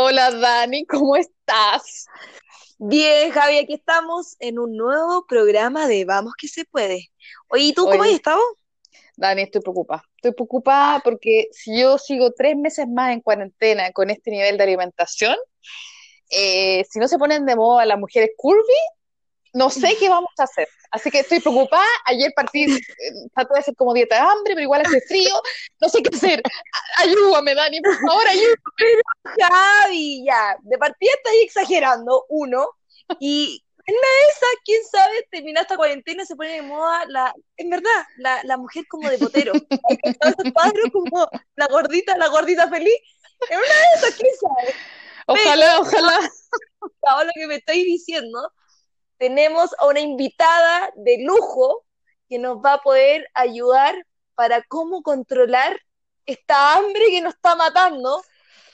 Hola Dani, ¿cómo estás? Bien, Javi, aquí estamos en un nuevo programa de Vamos que se puede. Oye, ¿y tú cómo has estado? Dani, estoy preocupada. Estoy preocupada porque si yo sigo tres meses más en cuarentena con este nivel de alimentación, eh, si no se ponen de moda las mujeres curvy, no sé qué vamos a hacer. Así que estoy preocupada. Ayer partí, eh, traté de hacer como dieta de hambre, pero igual hace frío. No sé qué hacer. Ayúdame, Dani, por favor, ayúdame. Javi, ya, de partida estás exagerando, uno, y en una de esas, quién sabe, termina esta cuarentena se pone de moda la, en verdad, la, la mujer como de potero. ¿Has cachado esos cuadros como la gordita, la gordita feliz? En una de esas, quién sabe. Pero, Ojalá, ojalá. todo lo que me estoy diciendo, tenemos a una invitada de lujo que nos va a poder ayudar para cómo controlar esta hambre que nos está matando,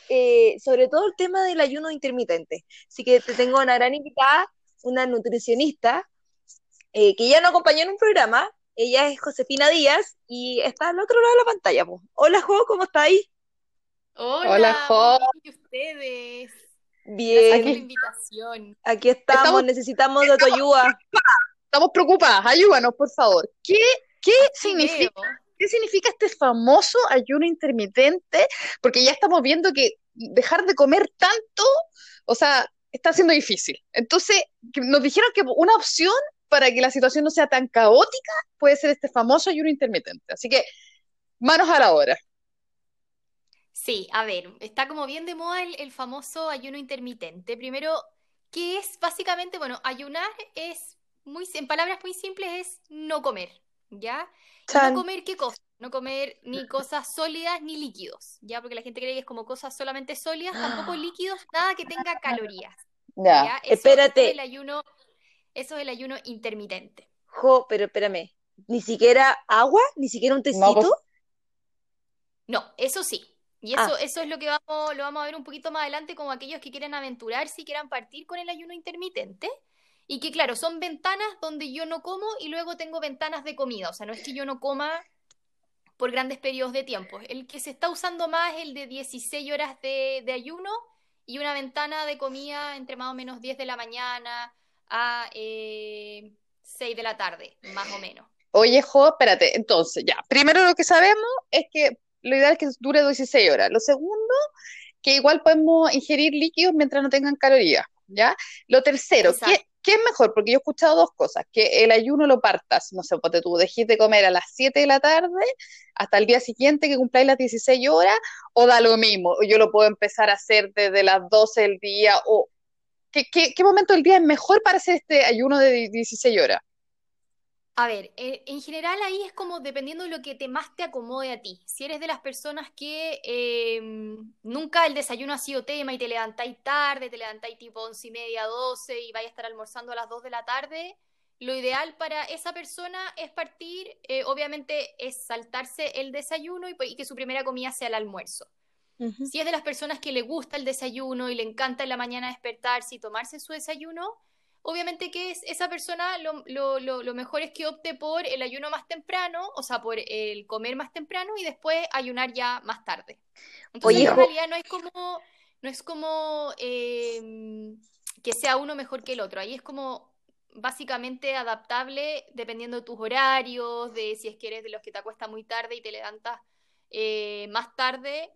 eh, sobre todo el tema del ayuno intermitente. Así que te tengo una gran invitada, una nutricionista, eh, que ya nos acompañó en un programa. Ella es Josefina Díaz y está al otro lado de la pantalla. po. Hola, Jo, ¿cómo está ahí? Hola, Hola, Jo. ¿y ustedes? La Bien, Aquí invitación. aquí estamos, estamos, necesitamos de tu ayuda. estamos preocupadas. Ayúdanos, por favor. ¿Qué, significa? ¿Qué significa este famoso ayuno intermitente? Porque ya estamos viendo que dejar de comer tanto, o sea, está siendo difícil. Entonces, nos dijeron que una opción para que la situación no sea tan caótica puede ser este famoso ayuno intermitente. Así que, manos a la obra. Sí, a ver, está como bien de moda el, el famoso ayuno intermitente. Primero, ¿qué es? Básicamente, bueno, ayunar es muy, en palabras muy simples, es no comer, ¿ya? ¿Y no comer qué cosa? No comer ni cosas sólidas ni líquidos, ¿ya? Porque la gente cree que es como cosas solamente sólidas, tampoco líquidos, nada que tenga calorías, Ya. ¿ya? Eso, eso es el Espérate, ayuno, eso es el ayuno intermitente. Jo, pero espérame, ni siquiera agua, ni siquiera un No, pues, tecito. No, eso sí. Y Ah, eso, eso es lo que vamos, lo vamos a ver un poquito más adelante, como aquellos que quieren aventurarse y quieran partir con el ayuno intermitente. Y que, claro, son ventanas donde yo no como y luego tengo ventanas de comida. O sea, no es que yo no coma por grandes periodos de tiempo. El que se está usando más es el de 16 horas de, de ayuno y una ventana de comida entre más o menos 10 de la mañana a eh, 6 de la tarde, más o menos. Oye, Jo, espérate. Entonces, ya. Primero lo que sabemos es que lo ideal es que dure 16 horas. Lo segundo, que igual podemos ingerir líquidos mientras no tengan calorías, ¿ya? Lo tercero. ¿qué, qué es mejor? Porque yo he escuchado dos cosas, que el ayuno lo partas, no sé, ponte tú, dejes de comer a las 7 de la tarde hasta el día siguiente que cumpláis las 16 horas, o da lo mismo, yo lo puedo empezar a hacer desde las 12 del día, o ¿qué, qué, qué momento del día es mejor para hacer este ayuno de 16 horas? A ver, eh, en general ahí es como dependiendo de lo que te más te acomode a ti. Si eres de las personas que eh, nunca el desayuno ha sido tema y te levantáis tarde, te levantáis tipo once y media, doce y vais a estar almorzando a las dos de la tarde, lo ideal para esa persona es partir, eh, obviamente es saltarse el desayuno y, y que su primera comida sea el almuerzo. Si es de las personas que le gusta el desayuno y le encanta en la mañana despertarse y tomarse su desayuno, obviamente que es, esa persona lo, lo- lo- lo mejor es que opte por el ayuno más temprano, o sea, por el comer más temprano y después ayunar ya más tarde. Entonces, Oye, en realidad no es como, no es como eh, que sea uno mejor que el otro. Ahí es como básicamente adaptable dependiendo de tus horarios, de si es que eres de los que te acuestas muy tarde y te levantas eh, más tarde,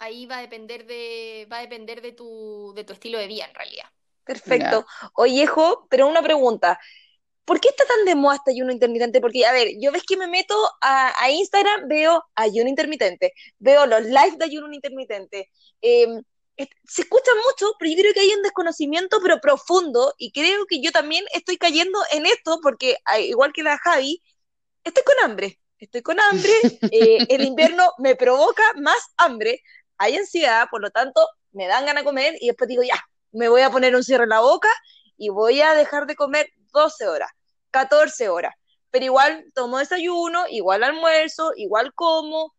ahí va a depender de, va a depender de tu, de tu estilo de vida en realidad. Perfecto. Oye, Jo, pero una pregunta. ¿Por qué está tan de moda este ayuno intermitente? Porque, a ver, yo ves que me meto a, a Instagram, veo ayuno intermitente, veo los lives de ayuno intermitente. eh, es- se escucha mucho, pero yo creo que hay un desconocimiento, pero profundo, y creo que yo también estoy cayendo en esto, porque igual que la Javi, estoy con hambre, estoy con hambre, eh, el invierno me provoca más hambre, hay ansiedad, por lo tanto, me dan ganas de comer, y después digo, ya, me voy a poner un cierre en la boca, y voy a dejar de comer 12 horas, 14 horas, pero igual tomo desayuno, igual almuerzo, igual como.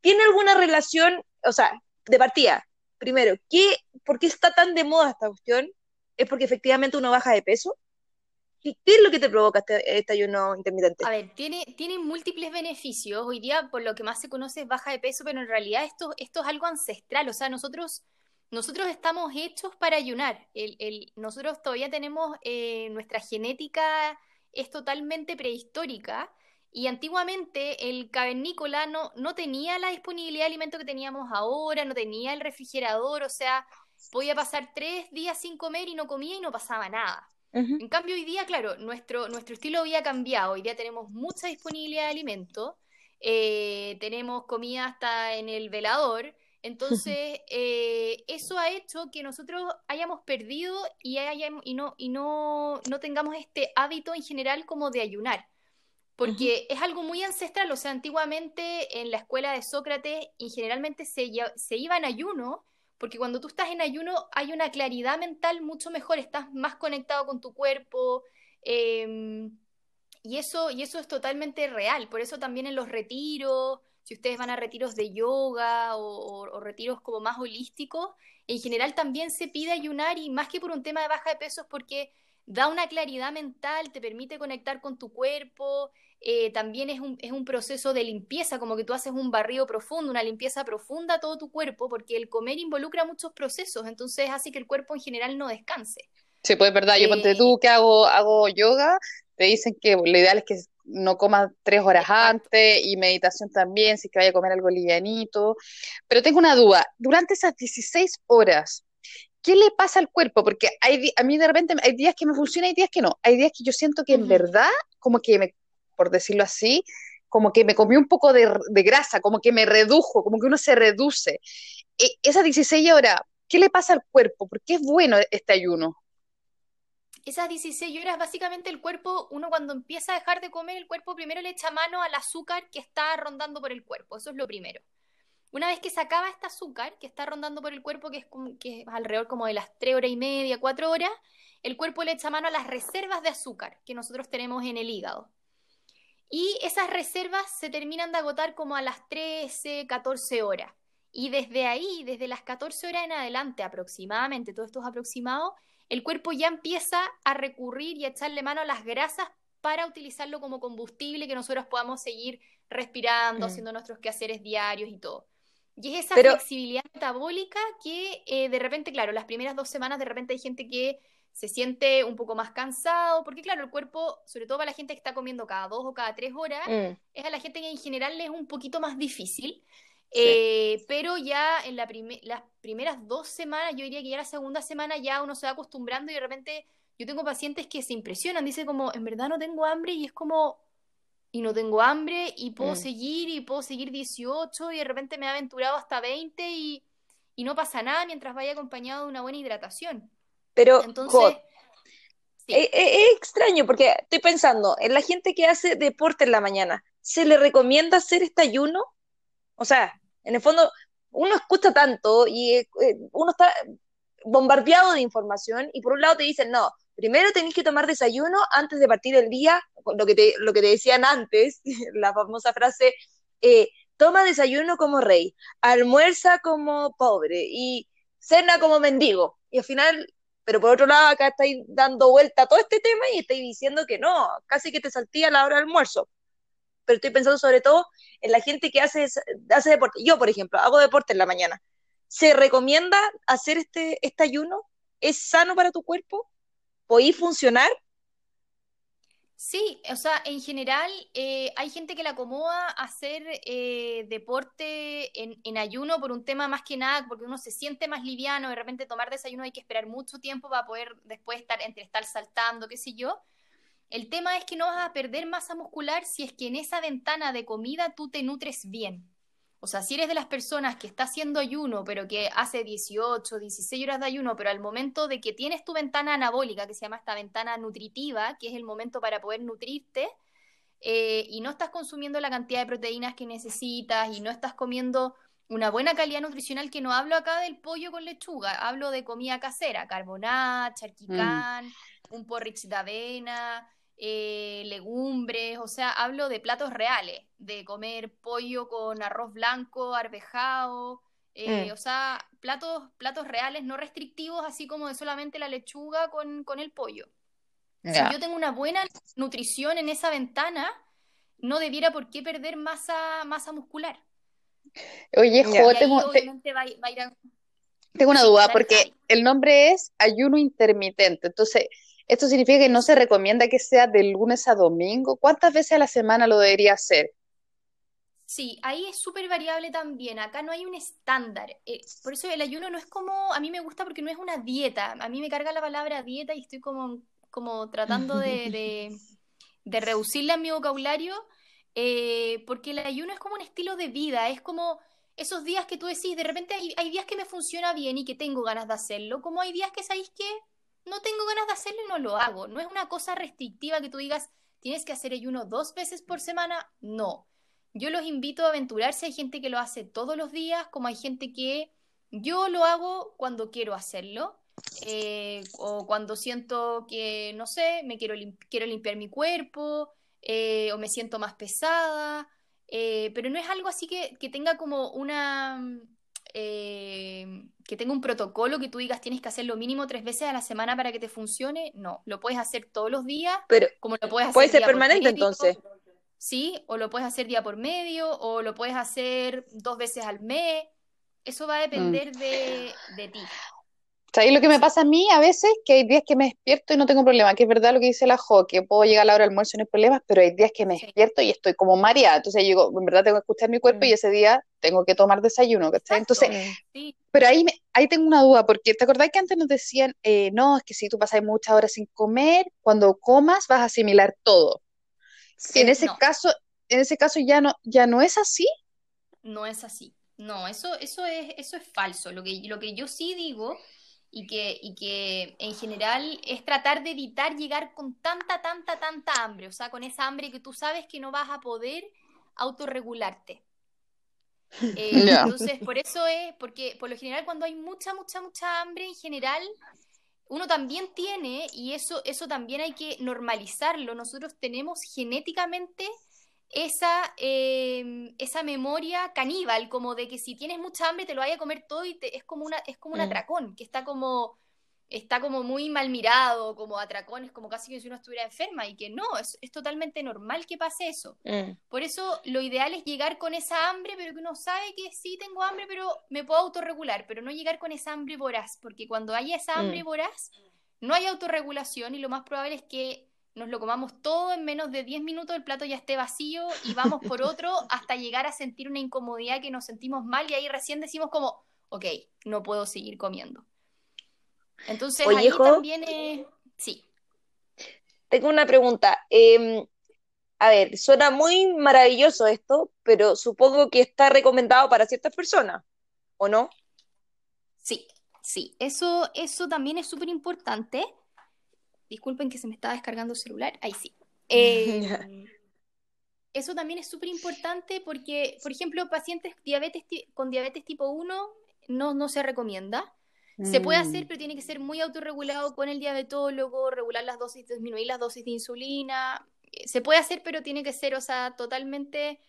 ¿Tiene alguna relación, o sea, de partida? Primero, ¿qué, ¿por qué está tan de moda esta cuestión? ¿Es porque efectivamente uno baja de peso? ¿Qué, es lo que te provoca este, este ayuno intermitente? A ver, tiene, tiene múltiples beneficios. Hoy día, por lo que más se conoce, es baja de peso, pero en realidad esto, esto es algo ancestral. O sea, nosotros nosotros estamos hechos para ayunar. El, el, nosotros todavía tenemos, eh, nuestra genética es totalmente prehistórica y antiguamente el cavernícola no, no tenía la disponibilidad de alimento que teníamos ahora, no tenía el refrigerador, o sea, podía pasar tres días sin comer y no comía y no pasaba nada. En cambio, hoy día, claro, nuestro, nuestro estilo había cambiado. Hoy día tenemos mucha disponibilidad de alimento, eh, tenemos comida hasta en el velador. Entonces, eh, eso ha hecho que nosotros hayamos perdido y, y, no, y no, no tengamos este hábito en general como de ayunar. Porque es algo muy ancestral, o sea, antiguamente en la escuela de Sócrates y generalmente se, se iba en ayuno porque cuando tú estás en ayuno hay una claridad mental mucho mejor, estás más conectado con tu cuerpo, em, y, eso, y eso es totalmente real. Por eso también en los retiros, si ustedes van a retiros de yoga o, retiros como más holísticos, en general también se pide ayunar y más que por un tema de baja de pesos, porque da una claridad mental, te permite conectar con tu cuerpo, eh, también es un, es un proceso de limpieza, como que tú haces un barrido profundo, una limpieza profunda a todo tu cuerpo, porque el comer involucra muchos procesos, entonces hace que el cuerpo en general no descanse. Sí, pues es verdad, yo ponte tú que hago, hago yoga, te dicen que lo ideal es que no comas tres horas antes y meditación también, si que vaya a comer algo livianito. Pero tengo una duda, durante esas 16 horas, ¿qué le pasa al cuerpo? Porque hay, a mí de repente hay días que me funciona y días que no. Hay días que yo siento que en verdad como que me por decirlo así, como que me comí un poco de, grasa, como que me redujo, como que uno se reduce. E, esas 16 horas, ¿qué le pasa al cuerpo? ¿Por qué es bueno este ayuno? Esas 16 horas, básicamente el cuerpo, uno cuando empieza a dejar de comer, el cuerpo primero le echa mano al azúcar que está rondando por el cuerpo, eso es lo primero. Una vez que se acaba este azúcar que está rondando por el cuerpo, que es, como, que alrededor como de las 3 horas y media, 4 horas, el cuerpo le echa mano a las reservas de azúcar que nosotros tenemos en el hígado. Y esas reservas se terminan de agotar como a las 13, 14 horas. Y desde ahí, desde las 14 horas en adelante aproximadamente, todo esto es aproximado, el cuerpo ya empieza a recurrir y a echarle mano a las grasas para utilizarlo como combustible que nosotros podamos seguir respirando, mm. haciendo nuestros quehaceres diarios y todo. Y es esa flexibilidad metabólica que eh, de repente, claro, las primeras dos semanas de repente hay gente que se siente un poco más cansado, porque claro, el cuerpo, sobre todo para la gente que está comiendo cada dos o cada tres horas, mm. es a la gente que en general le es un poquito más difícil. Eh, pero ya en la las primeras dos semanas, yo diría que ya la segunda semana ya uno se va acostumbrando y de repente yo tengo pacientes que se impresionan, dice como, en verdad no tengo hambre y es como, y no tengo hambre y puedo mm. seguir y puedo seguir 18 y de repente me he aventurado hasta 20 y, y no pasa nada mientras vaya acompañado de una buena hidratación. Pero Entonces, es, extraño porque estoy pensando en la gente que hace deporte en la mañana. ¿Se le recomienda hacer este ayuno? O sea, en el fondo, uno escucha tanto y eh, uno está bombardeado de información y por un lado te dicen, no, primero tenés que tomar desayuno antes de partir el día, lo que te, lo que te decían antes, la famosa frase, eh, toma desayuno como rey, almuerza como pobre y cena como mendigo. Y al final pero por otro lado, acá estáis dando vuelta a todo este tema y estáis diciendo que no, casi que te saltía la hora del almuerzo. Pero estoy pensando sobre todo en la gente que hace, hace deporte. Yo, por ejemplo, hago deporte en la mañana. ¿Se recomienda hacer este, este ayuno? ¿Es sano para tu cuerpo? ¿Podéis funcionar? Sí, o sea, en general eh, hay gente que le acomoda hacer eh, deporte en, ayuno por un tema más que nada, porque uno se siente más liviano, de repente tomar desayuno hay que esperar mucho tiempo para poder después estar entre estar saltando, qué sé yo. El tema es que no vas a perder masa muscular si es que en esa ventana de comida tú te nutres bien. O sea, si eres de las personas que está haciendo ayuno, pero que hace 18, 16 horas de ayuno, pero al momento de que tienes tu ventana anabólica, que se llama esta ventana nutritiva, que es el momento para poder nutrirte, eh, y no estás consumiendo la cantidad de proteínas que necesitas y no estás comiendo una buena calidad nutricional, que no hablo acá del pollo con lechuga, hablo de comida casera, carbonat, charquicán, mm. un porridge de avena, eh, legumbres, o sea, hablo de platos reales, de comer pollo con arroz blanco, arvejado, eh, mm. o sea, platos, platos reales, no restrictivos, así como de solamente la lechuga con, el pollo. Si yo tengo una buena nutrición en esa ventana, no debiera por qué perder masa, masa muscular. Oye, Jo, tengo, Tengo una Sí, duda porque el nombre es ayuno intermitente. Entonces, ¿esto significa que no se recomienda que sea de lunes a domingo? ¿Cuántas veces a la semana lo debería hacer? Sí, ahí es súper variable también. Acá no hay un estándar. Eh, por eso el ayuno no es como, a mí me gusta porque no es una dieta. A mí me carga la palabra dieta y estoy como, como tratando de, de, reducirla en mi vocabulario, eh, porque el ayuno es como un estilo de vida. Es como esos días que tú decís, de repente hay, hay días que me funciona bien y que tengo ganas de hacerlo, como hay días que sabéis que no tengo ganas de hacerlo y no lo hago. No es una cosa restrictiva que tú digas, tienes que hacer ayuno dos veces por semana. No. Yo los invito a aventurarse. Hay gente que lo hace todos los días, como hay gente que yo lo hago cuando quiero hacerlo. eh, o cuando siento que, no sé, me quiero, quiero limpiar mi cuerpo, eh, o me siento más pesada, eh, pero no es algo así que, que tenga como una, eh, que tenga un protocolo que tú digas tienes que hacerlo mínimo tres veces a la semana para que te funcione. No, lo puedes hacer todos los días, Pero como lo puedes puede hacer ser día por permanente medio. entonces. Sí, o lo puedes hacer día por medio, o lo puedes hacer dos veces al mes. Eso va a Mm. depender de, de ti. ¿Sabéis lo que me pasa a mí a veces? Que hay días que me despierto y no tengo problema, que es verdad lo que dice la Jo, que puedo llegar a la hora del almuerzo y no hay problemas, pero hay días que me despierto y estoy como mareada. Entonces yo digo, en verdad tengo que escuchar mi cuerpo y Mm. ese día tengo que tomar desayuno. Entonces. Sí, pero ahí, me- ahí tengo una duda, porque ¿te acordás que antes nos decían, eh, no, es que si tú pasas muchas horas sin comer, cuando comas vas a asimilar todo? En Sí. ese no, caso, en ese caso ya no, ya no es así. no es así. No, eso, eso es, eso es falso. Lo que, lo que yo sí digo y que, y que en general es tratar de evitar llegar con tanta, tanta, tanta hambre. O sea, con esa hambre que tú sabes que no vas a poder autorregularte. Eh, entonces, por eso es, porque por lo general cuando hay mucha, mucha, mucha hambre en general, uno también tiene, y eso, eso también hay que normalizarlo, nosotros tenemos genéticamente esa, eh, esa memoria caníbal, como de que si tienes mucha hambre te lo vaya a comer todo y te- es como una, es como un Mm. atracón, que está como, está como muy mal mirado, como atracón, es como casi que si uno estuviera enferma, y que no, es, es totalmente normal que pase eso. Mm. Por eso lo ideal es llegar con esa hambre, pero que uno sabe que sí tengo hambre, pero me puedo autorregular, pero no llegar con esa hambre voraz, porque cuando haya esa hambre Mm. voraz, no hay autorregulación y lo más probable es que nos lo comamos todo en menos de 10 minutos, el plato ya esté vacío y vamos por otro hasta llegar a sentir una incomodidad que nos sentimos mal y ahí recién decimos como, ok, no puedo seguir comiendo. Entonces Oye, ahí también es... Sí, Tengo una pregunta. Eh, a ver, suena muy maravilloso esto, pero supongo que está recomendado para ciertas personas, ¿o no? Sí, sí, eso, eso también es súper importante. Disculpen que se me estaba descargando el celular. Ahí sí. Eh, eso también es súper importante porque, por ejemplo, pacientes diabetes con diabetes tipo 1 no, no se recomienda. Se puede hacer, Mm. pero tiene que ser muy autorregulado con el diabetólogo, regular las dosis, disminuir las dosis de insulina. Eh, Se puede hacer, pero tiene que ser, o sea, totalmente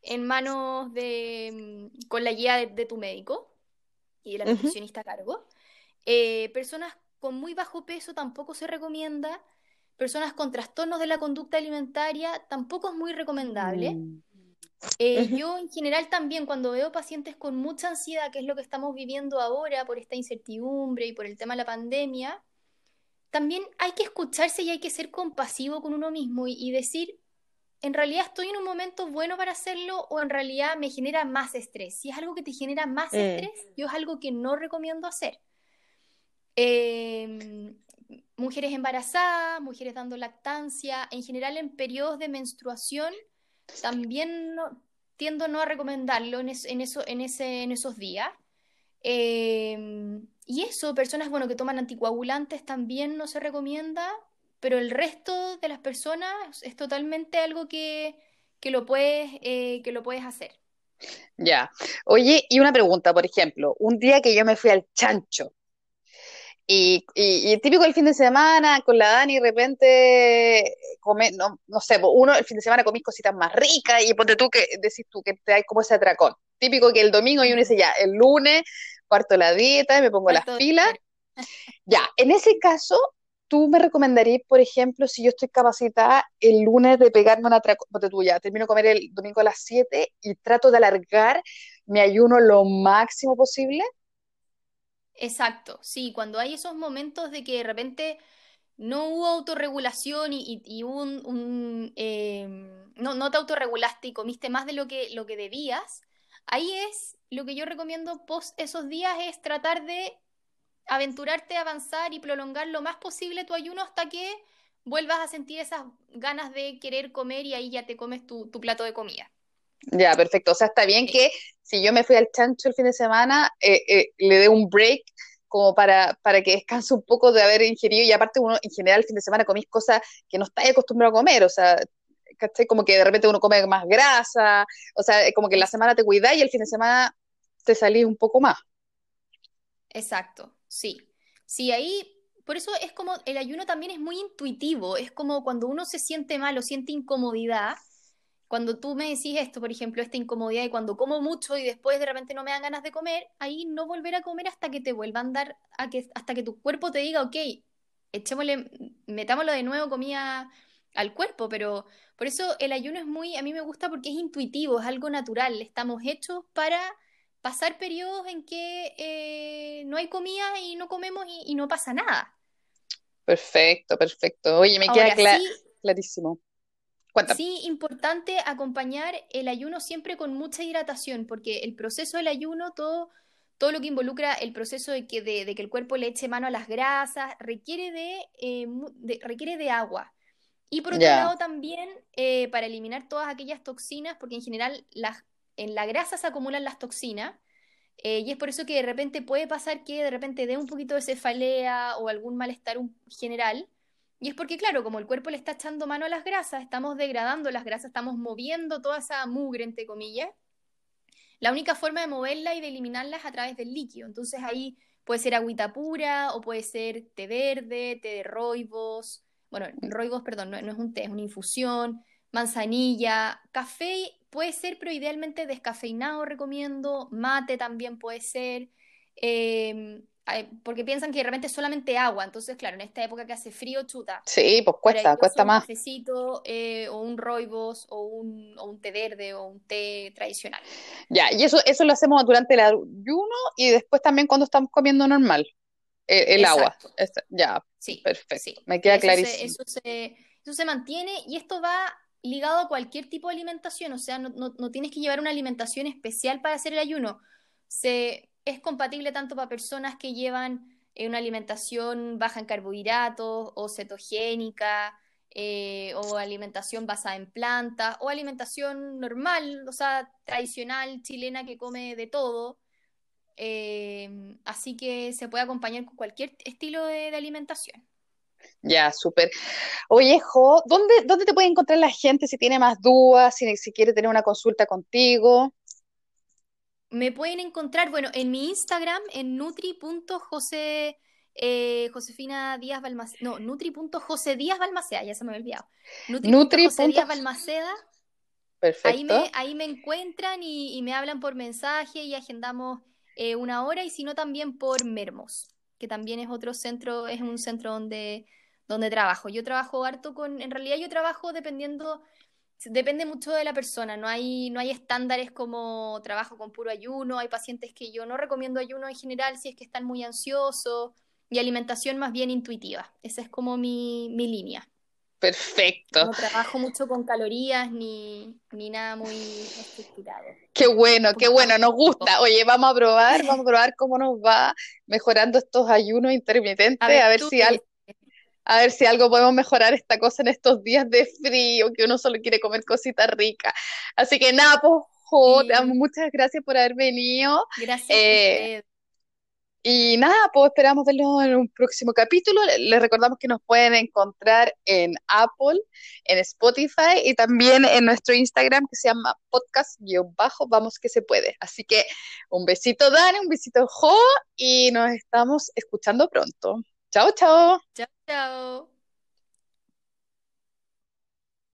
en manos de, mm, con la guía de, de tu médico y de la nutricionista a cargo. Eh, personas con muy bajo peso tampoco se recomienda. Personas con trastornos de la conducta alimentaria tampoco es muy recomendable. Mm. Eh, yo en general también cuando veo pacientes con mucha ansiedad, que es lo que estamos viviendo ahora por esta incertidumbre y por el tema de la pandemia, también hay que escucharse y hay que ser compasivo con uno mismo y, y decir, en realidad estoy en un momento bueno para hacerlo o en realidad me genera más estrés. Si es algo que te genera más Mm. estrés, yo es algo que no recomiendo hacer. Eh, mujeres embarazadas, mujeres dando lactancia, en general en periodos de menstruación, también no- tiendo no a recomendarlo en, esos días. Eh, y eso, personas bueno, que toman anticoagulantes también no se recomienda, pero el resto de las personas es totalmente algo que, que lo puedes, eh, que lo puedes hacer. Ya. Oye, y una pregunta, por ejemplo, un día que yo me fui al chancho y, y, y típico el fin de semana con la Dani, de repente, come, no, no sé, uno el fin de semana comís cositas más ricas y ponte tú que decís tú que te hay como ese atracón. Típico que el domingo y uno dice ya, el lunes parto la dieta y me pongo las pilas. Ya, en ese caso, ¿tú me recomendarías, por ejemplo, si yo estoy capacitada el lunes de pegarme una atracón, ponte tú ya, termino de comer el domingo a las 7 y trato de alargar mi ayuno lo máximo posible? Exacto, sí, cuando hay esos momentos de que de repente no hubo autorregulación y, y- un, un, eh, no, no te autorregulaste y comiste más de lo que, lo que debías, ahí es lo que yo recomiendo post esos días es tratar de aventurarte a avanzar y prolongar lo más posible tu ayuno hasta que vuelvas a sentir esas ganas de querer comer y ahí ya te comes tu plato de comida. Ya, perfecto. O sea, está bien que si yo me fui al chancho el fin de semana, eh, eh, le dé un break como para, para que descanse un poco de haber ingerido y aparte uno en general el fin de semana comís cosas que no estáis acostumbrado a comer, o sea, ¿cachai? Como que de repente uno come más grasa, o sea, como que la semana te cuidáis y el fin de semana te salís un poco más. Exacto, sí. Sí, ahí, por eso es como, el ayuno también es muy intuitivo, es como cuando uno se siente mal o siente incomodidad, cuando tú me decís esto, por ejemplo, esta incomodidad y cuando como mucho y después de repente no me dan ganas de comer, ahí no volver a comer hasta que te vuelvan a dar, a que, hasta que tu cuerpo te diga, ok, echémosle, metámoslo de nuevo comida al cuerpo, pero por eso el ayuno es muy, a mí me gusta porque es intuitivo, es algo natural, estamos hechos para pasar periodos en que eh, no hay comida y no comemos y, y no pasa nada. Perfecto, perfecto. Oye, me queda cla- sí, clarísimo. Cuéntame. Sí, importante acompañar el ayuno siempre con mucha hidratación, porque el proceso del ayuno, todo, todo lo que involucra el proceso de que, de, de que el cuerpo le eche mano a las grasas, requiere de, eh, de- requiere de agua. Y por otro lado también eh, para eliminar todas aquellas toxinas, porque en general las, en la grasa se acumulan las toxinas, eh, y es por eso que de repente puede pasar que de repente dé un poquito de cefalea o algún malestar general. Y es porque, claro, como el cuerpo le está echando mano a las grasas, estamos degradando las grasas, estamos moviendo toda esa mugre, entre comillas. La única forma de moverla y de eliminarla es a través del líquido. Entonces ahí puede ser agüita pura o puede ser té verde, té de roibos. Bueno, roibos, perdón, no, es un té, es una infusión, manzanilla, café puede ser, pero idealmente descafeinado recomiendo, mate también puede ser, ay, porque piensan que de repente es solamente agua, entonces claro, en esta época que hace frío, chuta, sí, pues cuesta, cuesta un más. cafecito eh, o un roibos o un, o un té verde o un té tradicional. Ya, y eso, eso lo hacemos durante el ayuno y después también cuando estamos comiendo normal, el, el agua. Esta- ya, Sí, perfecto. sí. Me queda Eso se, clarísimo. eso se, eso se mantiene y esto va ligado a cualquier tipo de alimentación, o sea, no, no- no tienes que llevar una alimentación especial para hacer el ayuno. Se, es compatible tanto para personas que llevan eh, una alimentación baja en carbohidratos o cetogénica, eh, o alimentación basada en plantas, o alimentación normal, o sea, tradicional chilena que come de todo. Eh, así que se puede acompañar con cualquier estilo de, de alimentación. Ya, súper. Oye, Jo, ¿dónde, dónde te puede encontrar la gente si tiene más dudas, si, si quiere tener una consulta contigo? Me pueden encontrar, bueno, en mi Instagram, en nutri.jose, eh, Josefina Díaz Balmaceda, no, nutri.jose Díaz Balmaceda, ya se me había olvidado. Nutri. Díaz Balmaceda, ahí me, Perfecto. ahí me encuentran y, y me hablan por mensaje y agendamos eh, una hora, y si no también por Mermos, que también es otro centro, es un centro donde, donde trabajo. Yo trabajo harto con, en realidad yo trabajo dependiendo, depende mucho de la persona, no hay, no hay estándares como trabajo con puro ayuno, hay pacientes que yo no recomiendo ayuno en general si es que están muy ansiosos, y alimentación más bien intuitiva. Esa es como mi, mi línea. Perfecto. No trabajo mucho con calorías ni, ni nada muy estructurado. Qué bueno, qué bueno, nos gusta. Oye, vamos a probar, vamos a probar cómo nos va mejorando estos ayunos intermitentes, a ver si, al- Aventura. A ver si algo podemos mejorar esta cosa en estos días de frío, que uno solo quiere comer cositas ricas. Así que nada, pues, Jo, te muchas gracias por haber venido. gracias Eh. Y nada, pues esperamos verlos en un próximo capítulo. Le- Les recordamos que nos pueden encontrar en Apple, en Spotify y también en nuestro Instagram que se llama podcast-vamos que se puede. Así que un besito Dani, un besito Jo y nos estamos escuchando pronto. Chao, chao. Chao, chao.